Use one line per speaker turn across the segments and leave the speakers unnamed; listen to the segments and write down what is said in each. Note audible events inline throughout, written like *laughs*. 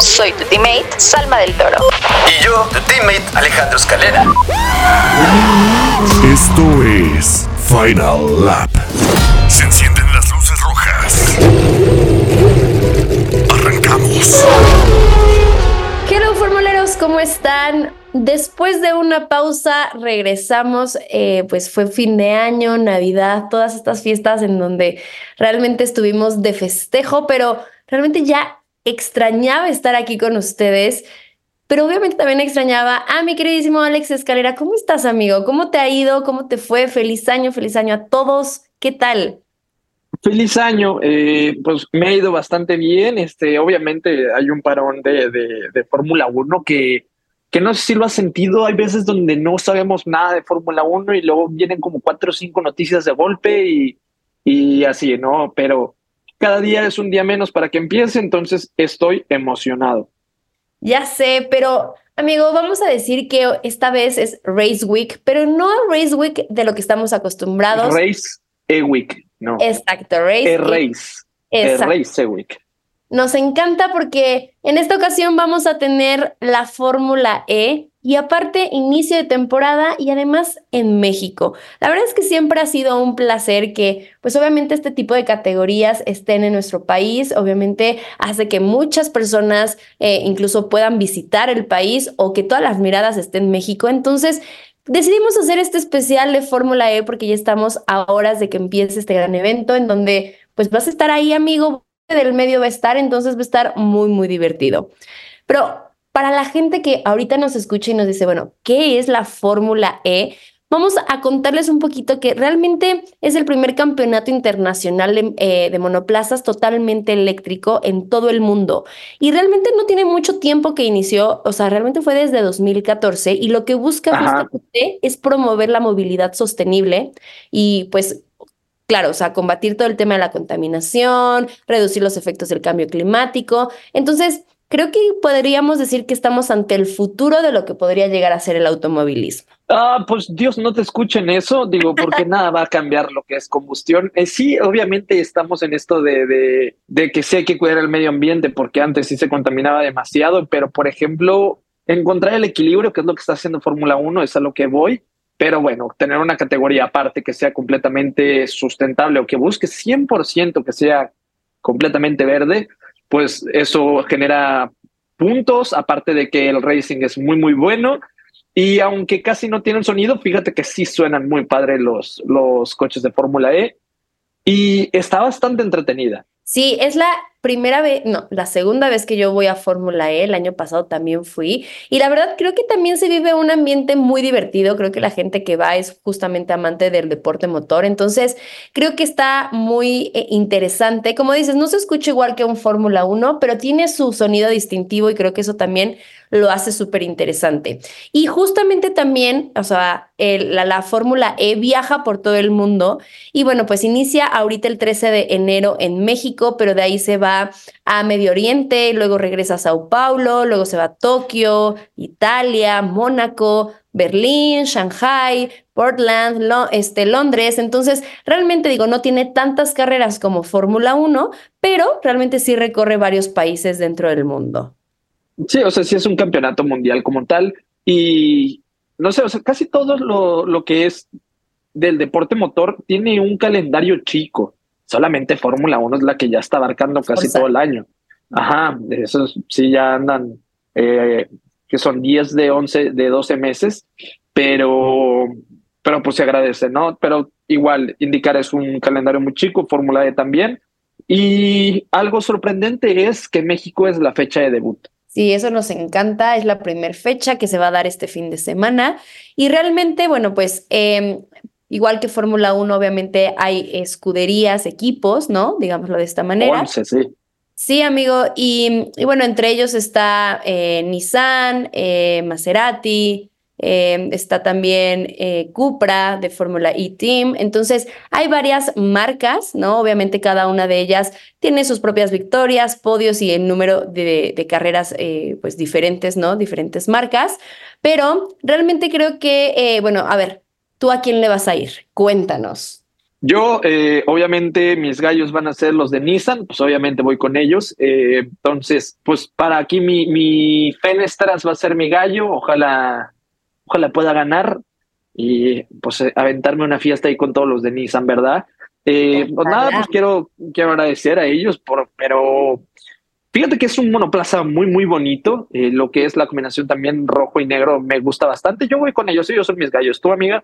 Soy tu teammate, Salma del Toro.
Y yo, tu teammate, Alejandro Escalera.
Esto es Final Lap. Se encienden las luces rojas. Arrancamos.
Hello formuleros, ¿cómo están? Después de una pausa regresamos, eh, pues fue fin de año, Navidad, todas estas fiestas en donde realmente estuvimos de festejo, pero realmente ya extrañaba estar aquí con ustedes, pero obviamente también extrañaba a mi queridísimo Alex Escalera. ¿Cómo estás, amigo? ¿Cómo te ha ido? ¿Cómo te fue? Feliz año, feliz año a todos. ¿Qué tal?
Feliz año, eh, pues me ha ido bastante bien. Este, obviamente hay un parón de, de, Fórmula 1 que, que no sé si lo has sentido. Hay veces donde no sabemos nada de Fórmula 1 y luego vienen como cuatro o cinco noticias de golpe y, y así, ¿no? Pero cada día es un día menos para que empiece, entonces estoy emocionado.
Ya sé, pero amigo, vamos a decir que esta vez es Race Week, pero no Race Week de lo que estamos acostumbrados.
Race E Week, no.
Exacto, Race.
E Race. E Race E Week.
Nos encanta porque en esta ocasión vamos a tener la Fórmula E y aparte inicio de temporada y además en México. La verdad es que siempre ha sido un placer que pues obviamente este tipo de categorías estén en nuestro país, obviamente hace que muchas personas eh, incluso puedan visitar el país o que todas las miradas estén en México. Entonces... Decidimos hacer este especial de Fórmula E porque ya estamos a horas de que empiece este gran evento en donde pues vas a estar ahí, amigo, del medio va a estar, entonces va a estar muy, muy divertido. Pero para la gente que ahorita nos escucha y nos dice, bueno, ¿qué es la Fórmula E? Vamos a contarles un poquito que realmente es el primer campeonato internacional de, eh, monoplazas totalmente eléctrico en todo el mundo. Y realmente no tiene mucho tiempo que inició, o sea, realmente fue desde 2014 y lo que busca justamente es promover la movilidad sostenible y pues claro, o sea, combatir todo el tema de la contaminación, reducir los efectos del cambio climático. Entonces, creo que podríamos decir que estamos ante el futuro de lo que podría llegar a ser el automovilismo.
Ah, pues Dios no te escuchen eso, digo, porque *laughs* nada va a cambiar lo que es combustión. Eh, sí, obviamente estamos en esto de, de, de que sí hay que cuidar el medio ambiente, porque antes sí se contaminaba demasiado, pero por ejemplo, encontrar el equilibrio, que es lo que está haciendo Fórmula 1, es a lo que voy. Pero bueno, tener una categoría aparte que sea completamente sustentable o que busque 100% que sea completamente verde, pues eso genera puntos, aparte de que el racing es muy, muy bueno. Y aunque casi no tienen sonido, fíjate que sí suenan muy padre los, los coches de Fórmula E. Y está bastante entretenida.
Sí, es la primera vez, no, la segunda vez que yo voy a Fórmula E, el año pasado también fui, y la verdad creo que también se vive un ambiente muy divertido, creo que la gente que va es justamente amante del deporte motor, entonces creo que está muy eh, interesante, como dices, no se escucha igual que un Fórmula 1, pero tiene su sonido distintivo y creo que eso también lo hace súper interesante. Y justamente también, o sea, la, la Fórmula E viaja por todo el mundo y bueno, pues inicia ahorita el 13 de enero en México, pero de ahí se va a Medio Oriente, luego regresa a Sao Paulo, luego se va a Tokio, Italia, Mónaco, Berlín, Shanghai, Portland, este, Londres. Entonces, realmente digo, no tiene tantas carreras como Fórmula 1, pero realmente sí recorre varios países dentro del mundo.
Sí, o sea, sí es un campeonato mundial como tal. Y no sé, o sea, casi todo lo, lo que es del deporte motor tiene un calendario chico. Solamente Fórmula 1 es la que ya está abarcando casi todo el año. Ajá, esos sí ya andan, eh, que son 10 de 11, de 12 meses, pero, pero pues se agradece, ¿no? Pero igual, indicar es un calendario muy chico, Fórmula E también. Y algo sorprendente es que México es la fecha de debut.
Sí, eso nos encanta. Es la primera fecha que se va a dar este fin de semana. Y realmente, bueno, pues em, igual que Fórmula 1, obviamente hay escuderías, equipos, ¿no? Digámoslo de esta manera.
sí.
Sí, amigo. Y, y bueno, entre ellos está eh, Nissan, eh, Maserati, eh, está también eh, Cupra de Fórmula E Team. Entonces, hay varias marcas, ¿no? Obviamente cada una de ellas tiene sus propias victorias, podios y el número de, carreras eh, pues diferentes, ¿no? Diferentes marcas. Pero realmente creo que, eh, bueno, a ver, ¿tú a quién le vas a ir? Cuéntanos.
Yo, obviamente, mis gallos van a ser los de Nissan, pues obviamente voy con ellos. Entonces, pues para aquí mi Fenestras va a ser mi gallo, ojalá, ojalá pueda ganar y pues eh, aventarme una fiesta ahí con todos los de Nissan, ¿verdad? Eh, pues nada, pues quiero, quiero agradecer a ellos, por, pero fíjate que es un monoplaza muy, muy bonito. Eh, lo que es la combinación también rojo y negro me gusta bastante. Yo voy con ellos, ellos son mis gallos. ¿Tú, amiga?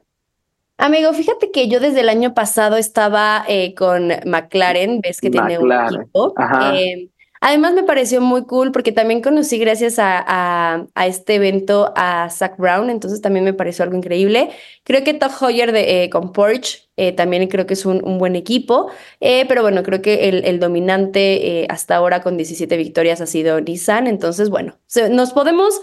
Amigo, fíjate que yo desde el año pasado estaba eh, con McLaren, ves que tiene un equipo.
ajá.
Eh, además me pareció muy cool porque también conocí gracias a, a- este evento a Zach Brown, entonces también me pareció algo increíble. Creo que Todd Hoyer eh, con Porsche eh, también creo que es un, buen equipo, eh, pero bueno, creo que el, el dominante hasta ahora con 17 victorias ha sido Nissan, entonces bueno, nos podemos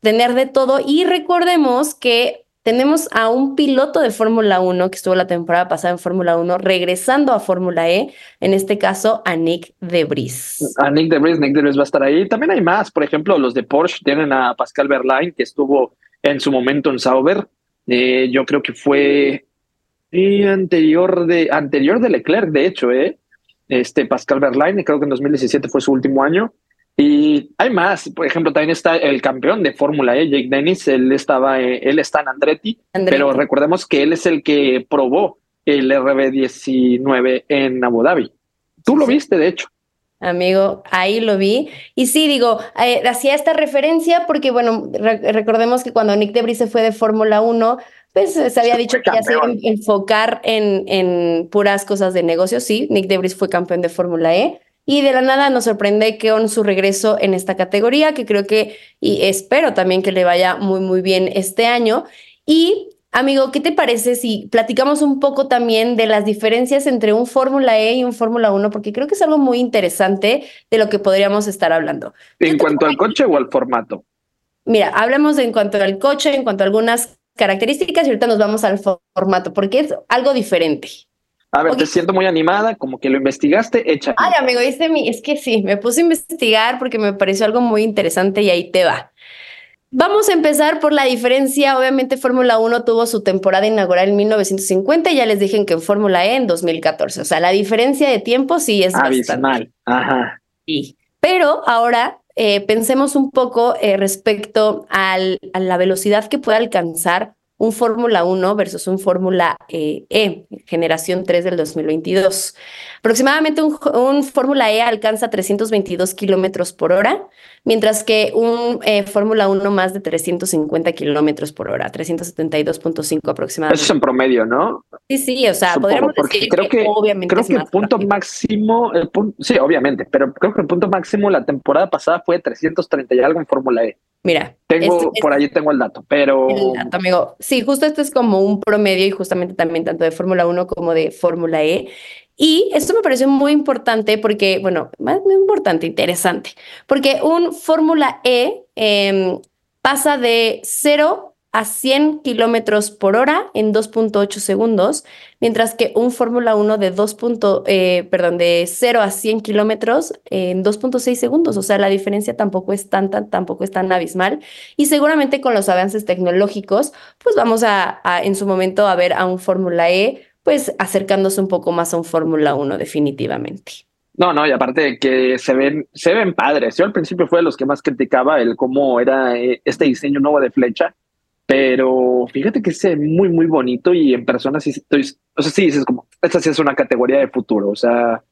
tener de todo y recordemos que tenemos a un piloto de Fórmula 1 que estuvo la temporada pasada en Fórmula 1 regresando a Fórmula E, en este caso a Nick Debris.
A Nick DeVries, Nick DeVries va a estar ahí. También hay más, por ejemplo, los de Porsche tienen a Pascal Verlaine, que estuvo en su momento en Sauber. Eh, yo creo que fue anterior de anterior de Leclerc, de hecho, eh. Este Pascal Verlaine, creo que en 2017 fue su último año. Y hay más, por ejemplo, también está el campeón de Fórmula E, Jake Dennis, él estaba, eh, él está en Andretti,
Andretti.
pero recordemos que él es el que probó el RB19 en Abu Dhabi. Tú lo
Sí.
viste, de hecho.
Amigo, ahí lo vi. Y sí, digo, eh, hacía esta referencia porque, bueno, re- recordemos que cuando Nick Debris se fue de Fórmula 1, pues eh, se había dicho que ya se iba a enfocar en, en puras cosas de negocio. Sí, Nick Debris fue campeón de Fórmula E. Y de la nada nos sorprende que con su regreso en esta categoría, que creo que, y espero también que le vaya muy, muy bien este año. Y, amigo, ¿qué te parece si platicamos un poco también de las diferencias entre un Fórmula E y un Fórmula 1? Porque creo que es algo muy interesante de lo que podríamos estar hablando.
¿En cuanto al coche o al formato?
Mira, hablamos de en cuanto al coche, en cuanto a algunas características y ahorita nos vamos al fo- formato, porque es algo diferente.
A ver, te siento muy animada, como que lo investigaste, echa.
Ay, amigo, dice mi, es que sí, me puse a investigar porque me pareció algo muy interesante y ahí te va. Vamos a empezar por la diferencia. Obviamente, Fórmula 1 tuvo su temporada inaugural en 1950 y ya les dije que en Fórmula E en 2014. O sea, la diferencia de tiempo sí es bastante.
Abismal. Ajá.
Sí. Pero ahora eh, pensemos un poco eh, respecto al- a la velocidad que puede alcanzar un Fórmula 1 versus un Fórmula eh, E, generación 3 del 2022. Aproximadamente un, un Fórmula E alcanza 322 kilómetros por hora, mientras que un eh, Fórmula 1 más de 350 kilómetros por hora, 372.5 aproximadamente.
Eso es en promedio, ¿no?
Sí, sí, o sea,
Supongo,
podríamos
porque
decir
creo que,
obviamente
creo
es
que el punto
rápido.
máximo, el punto, sí, obviamente, pero creo que el punto máximo la temporada pasada fue 330 y algo en Fórmula E.
Mira,
Tengo,
este-
por ahí tengo el dato, pero
El dato, amigo. Sí, justo este es como un promedio y justamente también tanto de Fórmula 1 como de Fórmula E. Y esto me pareció muy importante porque, bueno, más importante, interesante, porque un Fórmula E em, pasa de 0 a 100 kilómetros por hora en 2.8 segundos, mientras que un Fórmula 1 de 2. punto- eh, perdón, de 0 a 100 kilómetros en 2.6 segundos. O sea, la diferencia tampoco es tan, tan, tampoco es tan abismal. Y seguramente con los avances tecnológicos, pues vamos a, en su momento a ver a un Fórmula E, pues acercándose un poco más a un Fórmula 1 definitivamente.
no, no, y aparte que se ven, se ven padres. Yo al principio fue de los que más criticaba el cómo era eh, este diseño nuevo de flecha, pero fíjate que es muy, muy bonito y en persona sí estoy, o sea, sí dices como, esta sí es una categoría de futuro, o sea,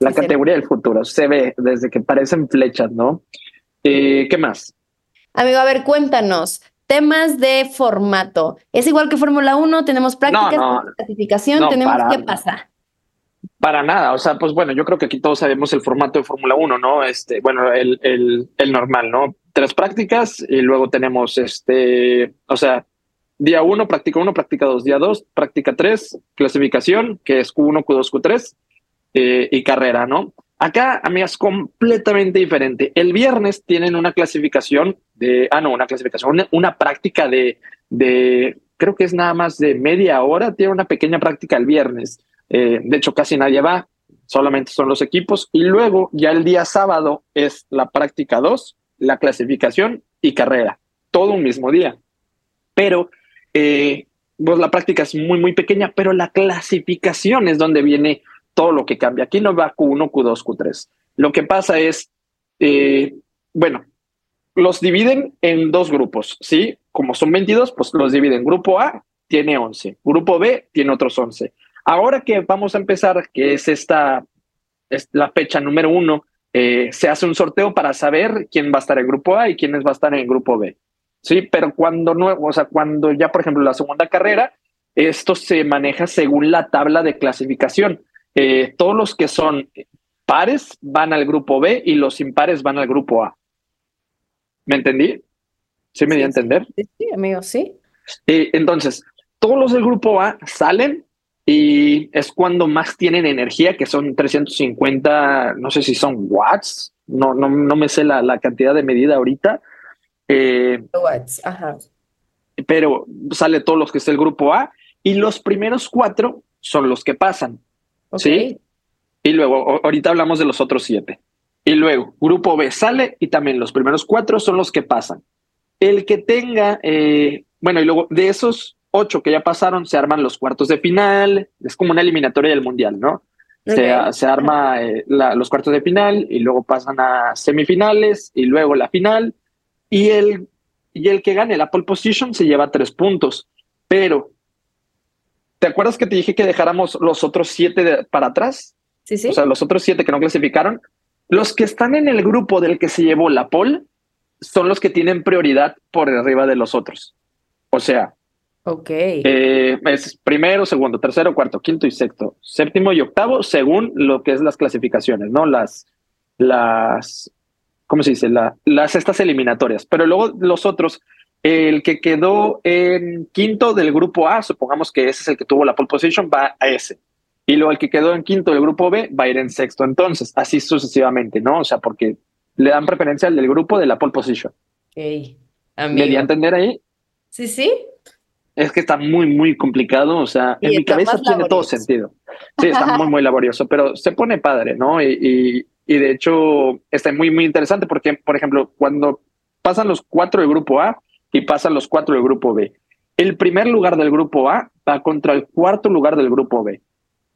la
Sí,
categoría del futuro se ve desde que parecen flechas, ¿no? Eh, ¿Qué más?
Amigo, a ver, cuéntanos. Temas de formato. ¿Es igual que Fórmula 1? ¿Tenemos prácticas,
no.
tenemos clasificación?
No,
¿Tenemos
para-
qué pasa?
Para nada, o sea, pues bueno, yo creo que aquí todos sabemos el formato de Fórmula 1, ¿no? Este, bueno, el, el, el normal, ¿no? Tres prácticas y luego tenemos este, o sea, día uno, práctica uno, práctica dos, día dos, práctica tres, clasificación, que es Q1, Q2, Q3 eh, y carrera, ¿no? Acá, amigas, completamente diferente. El viernes tienen una clasificación de, ah, no, una clasificación, una, una práctica de, de, creo que es nada más de media hora, tiene una pequeña práctica el viernes. Eh, de hecho, casi nadie va, solamente son los equipos. Y luego, ya el día sábado es la práctica 2, la clasificación y carrera, todo un mismo día. Pero, eh, pues la práctica es muy, muy pequeña, pero la clasificación es donde viene todo lo que cambia. Aquí no va Q1, Q2, Q3. Lo que pasa es, eh, bueno, los dividen en dos grupos, ¿sí? Como son 22, pues los dividen. Grupo A tiene 11, grupo B tiene otros 11. Ahora que vamos a empezar, que es esta, es la fecha número uno, eh, se hace un sorteo para saber quién va a estar en grupo A y quién va a estar en el grupo B. Sí, pero cuando no, o sea, cuando ya, por ejemplo, la segunda carrera, esto se maneja según la tabla de clasificación. Eh, todos los que son pares van al grupo B y los impares van al grupo A. ¿Me entendí? ¿Sí me di a entender?
Sí, sí, amigo, sí.
Eh, entonces, todos los del grupo A salen y es cuando más tienen energía, que son 350, no sé si son watts, no, no, no me sé la, la cantidad de medida ahorita. Eh,
Watts, ajá.
pero sale todos los que es el grupo A y los primeros cuatro son los que pasan. ¿Sí? Y luego, ahorita hablamos de los otros siete. Y luego, grupo B sale y también los primeros cuatro son los que pasan. El que tenga, eh, bueno, y luego de esos ocho que ya pasaron, se arman los cuartos de final. Es como una eliminatoria del mundial, ¿no? Se,
Ok.
se arma eh, la- los cuartos de final y luego pasan a semifinales y luego la final. Y el, y el que gane la pole position se lleva tres puntos. Pero, ¿te acuerdas que te dije que dejáramos los otros siete de- para atrás?
Sí, sí.
O sea, los otros siete que no clasificaron. Los que están en el grupo del que se llevó la pole son los que tienen prioridad por arriba de los otros. O sea,
ok.
eh, es primero, segundo, tercero, cuarto, quinto y sexto, séptimo y octavo, según lo que es las clasificaciones, ¿no? Las, las, ¿cómo se dice? La- las estas eliminatorias. Pero luego los otros, el que quedó en quinto del grupo A, supongamos que ese es el que tuvo la pole position, va a ese. Y luego el que quedó en quinto del grupo B va a ir en sexto. Entonces, así sucesivamente, ¿no? O sea, porque le dan preferencia al del grupo de la pole position.
Ok.
¿Me di
Amigo.
a entender ahí?
Sí, sí.
Es que está muy, muy complicado. O sea,
Y
en mi cabeza tiene todo sentido. Sí, está muy, muy laborioso, pero se pone padre, ¿no? Y, y, y de hecho está muy, muy interesante porque, por ejemplo, cuando pasan los cuatro del grupo A y pasan los cuatro del grupo B, el primer lugar del grupo A va contra el cuarto lugar del grupo B.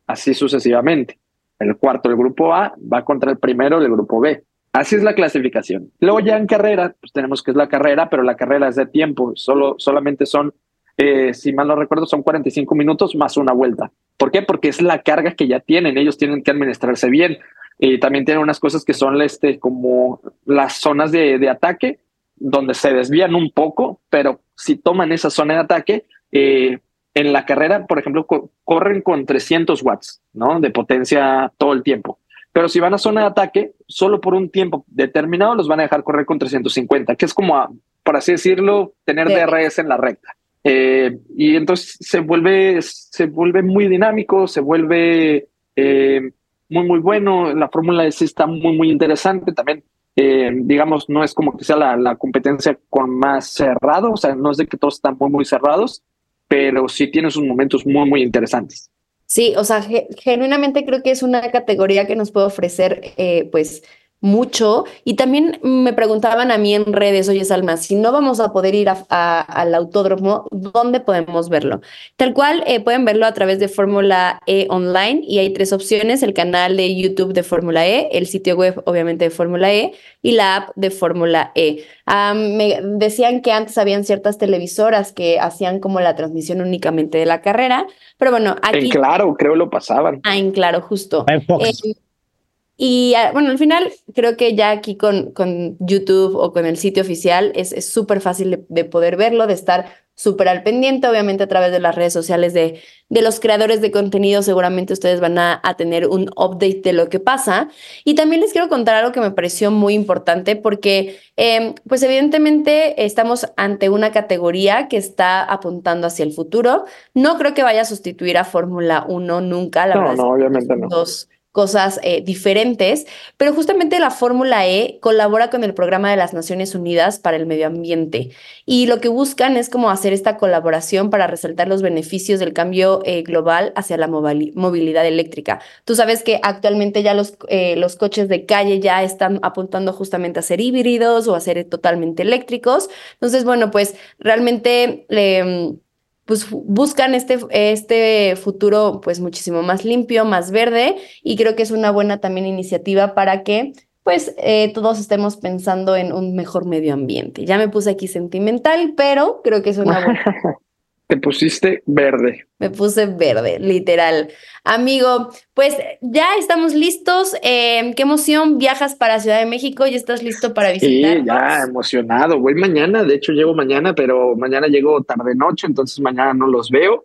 Así sucesivamente. El cuarto del grupo A va contra el primero del grupo B. Así es la clasificación. Luego ya en carrera, pues tenemos que es la carrera, pero la carrera es de tiempo. Solo, solamente son, eh, si mal no recuerdo, son 45 minutos más una vuelta. ¿Por qué? Porque es la carga que ya tienen. Ellos tienen que administrarse bien. Y también tienen unas cosas que son este, como las zonas de, de ataque, donde se desvían un poco, pero si toman esa zona de ataque, eh, en la carrera, por ejemplo, co- corren con 300 watts, ¿no? De potencia todo el tiempo. Pero si van a zona de ataque, solo por un tiempo determinado los van a dejar correr con 350, que es como, a, por así decirlo, tener. DRS en la recta. Eh, y entonces se vuelve, se vuelve muy dinámico, se vuelve eh, muy, muy bueno. La Fórmula S está muy, muy interesante. También, eh, digamos, no es como que sea la, la competencia con más cerrado, o sea, no es de que todos están muy, muy cerrados, pero sí tiene sus momentos muy, muy interesantes.
Sí, o sea, ge- genuinamente creo que es una categoría que nos puede ofrecer, eh, pues, mucho. Y también me preguntaban a mí en redes, oye, Salma, si no vamos a poder ir a- a- al autódromo, ¿dónde podemos verlo? Tal cual, eh, pueden verlo a través de Fórmula E Online y hay tres opciones, el canal de YouTube de Fórmula E, el sitio web, obviamente, de Fórmula E y la app de Fórmula E. Ah, me decían que antes habían ciertas televisoras que hacían como la transmisión únicamente de la carrera, pero bueno,
En
aquí
claro, creo lo pasaban.
Ah, en claro, justo.
En Fox.
Eh, y ah, bueno, al final creo que ya aquí con, con YouTube o con el sitio oficial es súper fácil de, de poder verlo, de estar súper al pendiente, obviamente a través de las redes sociales de, de los creadores de contenido, seguramente ustedes van a, a tener un update de lo que pasa. Y también les quiero contar algo que me pareció muy importante porque, eh, pues evidentemente estamos ante una categoría que está apuntando hacia el futuro. No creo que vaya a sustituir a Fórmula 1 nunca, la
No,
verdad
no, obviamente no.
dos cosas eh, diferentes, pero justamente la Fórmula E colabora con el programa de las Naciones Unidas para el Medio Ambiente y lo que buscan es como hacer esta colaboración para resaltar los beneficios del cambio eh, global hacia la movilidad eléctrica. Tú sabes que actualmente ya los, eh, los coches de calle ya están apuntando justamente a ser híbridos o a ser totalmente eléctricos. Entonces, bueno, pues realmente... Pues buscan este, este futuro pues muchísimo más limpio, más verde y creo que es una buena también iniciativa para que pues eh, todos estemos pensando en un mejor medio ambiente. Ya me puse aquí sentimental, pero creo que es una buena *laughs*
Te pusiste verde.
Me puse verde, literal. Amigo, pues ya estamos listos. Em, qué emoción, viajas para Ciudad de México, ya estás listo para visitar.
Sí, ya emocionado. Voy mañana, de hecho llego mañana, pero mañana llego tarde noche, entonces mañana no los veo.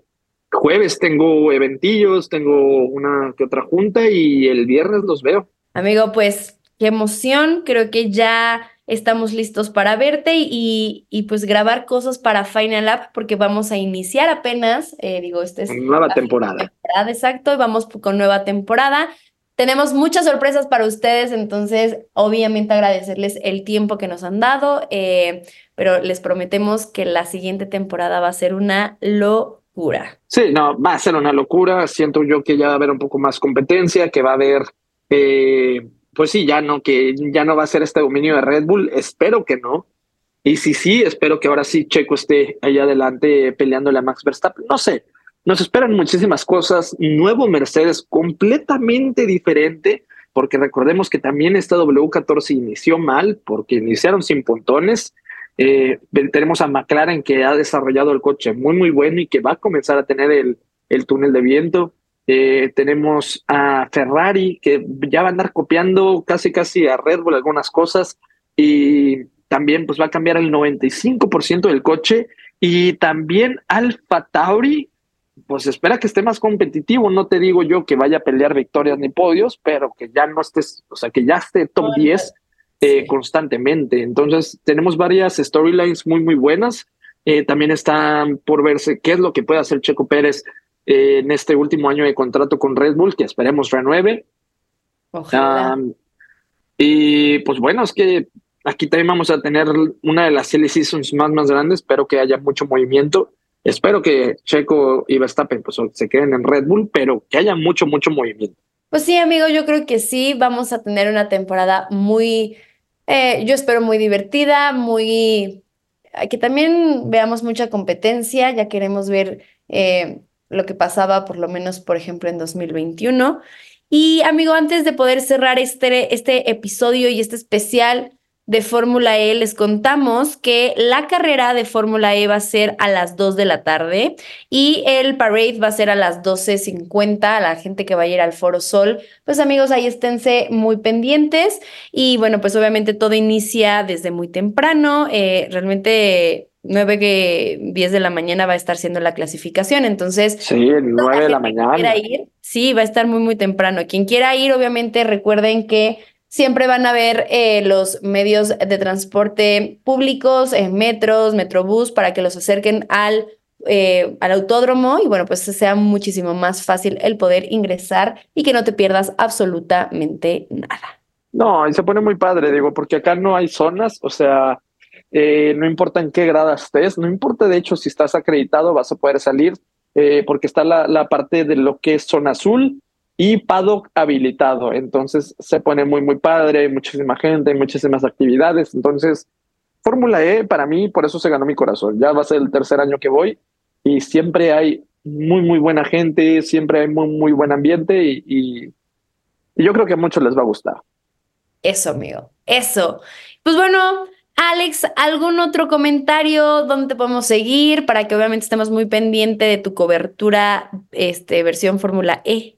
Jueves tengo eventillos, tengo una que otra junta y el viernes los veo.
Amigo, pues qué emoción. Creo que ya estamos listos para verte y, y, pues grabar cosas para Final App porque vamos a iniciar apenas, eh, digo, este es...
Nueva temporada.
Exacto, y vamos con nueva temporada. Tenemos muchas sorpresas para ustedes, entonces obviamente agradecerles el tiempo que nos han dado, eh, pero les prometemos que la siguiente temporada va a ser una locura.
Sí, no, va a ser una locura. Siento yo que ya va a haber un poco más competencia, que va a haber... Eh, pues sí, ya no, que ya no va a ser este dominio de Red Bull, espero que no. Y si sí, espero que ahora sí Checo esté allá adelante peleándole a Max Verstappen. No sé, nos esperan muchísimas cosas. Nuevo Mercedes completamente diferente, porque recordemos que también esta W14 inició mal, porque iniciaron sin pontones. Eh, tenemos a McLaren que ha desarrollado el coche muy, muy bueno y que va a comenzar a tener el, el túnel de viento. Eh, tenemos a Ferrari que ya va a andar copiando casi casi a Red Bull algunas cosas y también pues va a cambiar el 95% del coche y también Alfa Tauri pues espera que esté más competitivo, no te digo yo que vaya a pelear victorias ni podios, pero que ya no estés, o sea, que ya esté top 10 eh, constantemente. Entonces, tenemos varias storylines muy, muy buenas. Eh, también están por verse qué es lo que puede hacer Checo Pérez en este último año de contrato con Red Bull, que esperemos renueve.
Ojalá.
y pues bueno, es que aquí también vamos a tener una de las silly seasons más, más grandes. Espero que haya mucho movimiento. Espero que Checo y Verstappen pues, se queden en Red Bull, pero que haya mucho, mucho movimiento.
Pues sí, amigo, yo creo que sí. Vamos a tener una temporada muy, eh, yo espero muy divertida, muy, que también veamos mucha competencia. Ya queremos ver eh, lo que pasaba por lo menos, por ejemplo, en 2021. Y amigo, antes de poder cerrar este, este episodio y este especial de Fórmula E, les contamos que la carrera de Fórmula E va a ser a las 2 de la tarde y el parade va a ser a las 12.50. A la gente que va a ir al Foro Sol, pues amigos, ahí esténse muy pendientes. Y bueno, pues obviamente todo inicia desde muy temprano. Eh, realmente 9 que 10 de la mañana va a estar siendo la clasificación, entonces...
Sí, 9 de la mañana.
Ir, sí, va a estar muy, muy temprano. Quien quiera ir, obviamente recuerden que siempre van a ver eh, los medios de transporte públicos, eh, metros, metrobús, para que los acerquen al, eh, al autódromo y bueno, pues sea muchísimo más fácil el poder ingresar y que no te pierdas absolutamente nada.
No, y se pone muy padre, digo, porque acá no hay zonas, o sea, eh, no importa en qué grada estés, no importa de hecho si estás acreditado, vas a poder salir, eh, porque está la, la, parte de lo que es zona azul y paddock habilitado. Entonces se pone muy, muy padre, hay muchísima gente, hay muchísimas actividades. Entonces, Fórmula E para mí, por eso se ganó mi corazón. Ya va a ser el tercer año que voy y siempre hay muy, muy buena gente, siempre hay muy, muy buen ambiente y, y, y yo creo que a muchos les va a gustar.
Eso, amigo, eso. Pues bueno, Alex, ¿algún otro comentario donde te podemos seguir para que obviamente estemos muy pendiente de tu cobertura, este, versión Fórmula E?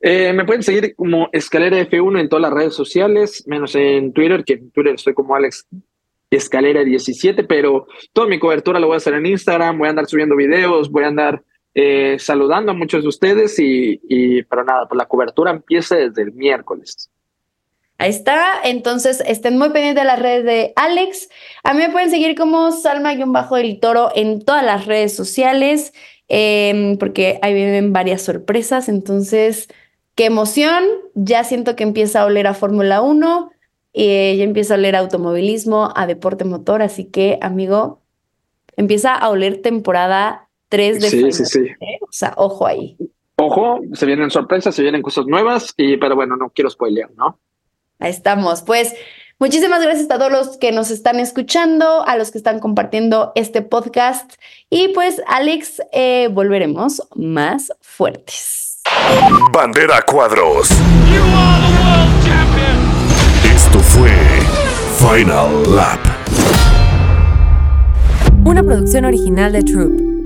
Eh, me pueden seguir como Escalera F1 en todas las redes sociales, menos en Twitter, que en Twitter estoy como Alex Escalera 17, pero toda mi cobertura la voy a hacer en Instagram, voy a andar subiendo videos, voy a andar eh, saludando a muchos de ustedes y, y, pero nada, pues la cobertura empieza desde el miércoles.
Ahí está. Entonces, estén muy pendientes de las redes de Alex. A mí me pueden seguir como Salma-del Toro en todas las redes sociales, eh, porque ahí vienen varias sorpresas. Entonces, qué emoción, ya siento que empieza a oler a Fórmula 1, eh, ya empieza a oler a automovilismo, a deporte motor, así que amigo, empieza a oler temporada 3 de
Sí,
Final,
sí, sí.
¿eh? O sea, ojo ahí.
Ojo, se vienen sorpresas, se vienen cosas nuevas, y pero bueno, no quiero spoilear, ¿no?
Ahí estamos. Pues muchísimas gracias a todos los que nos están escuchando, a los que están compartiendo este podcast. Y pues, Alex, eh, volveremos más fuertes.
Bandera cuadros. Esto fue Final Lap.
Una producción original de Troop.